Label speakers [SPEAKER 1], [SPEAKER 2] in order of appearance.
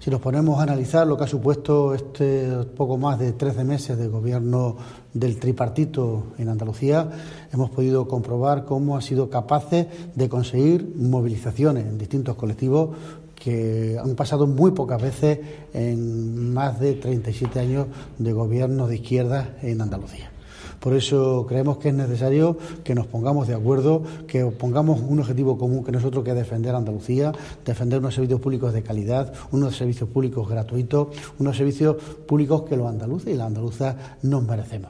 [SPEAKER 1] Si nos ponemos a analizar lo que ha supuesto este poco más de 13 meses de gobierno del tripartito en Andalucía, hemos podido comprobar cómo ha sido capaces de conseguir movilizaciones en distintos colectivos que han pasado muy pocas veces en más de 37 años de gobierno de izquierda en Andalucía. Por eso creemos que es necesario que nos pongamos de acuerdo, que pongamos un objetivo común que nosotros que defender Andalucía, defender unos servicios públicos de calidad, unos servicios públicos gratuitos, unos servicios públicos que los andaluces y las andaluzas nos merecemos.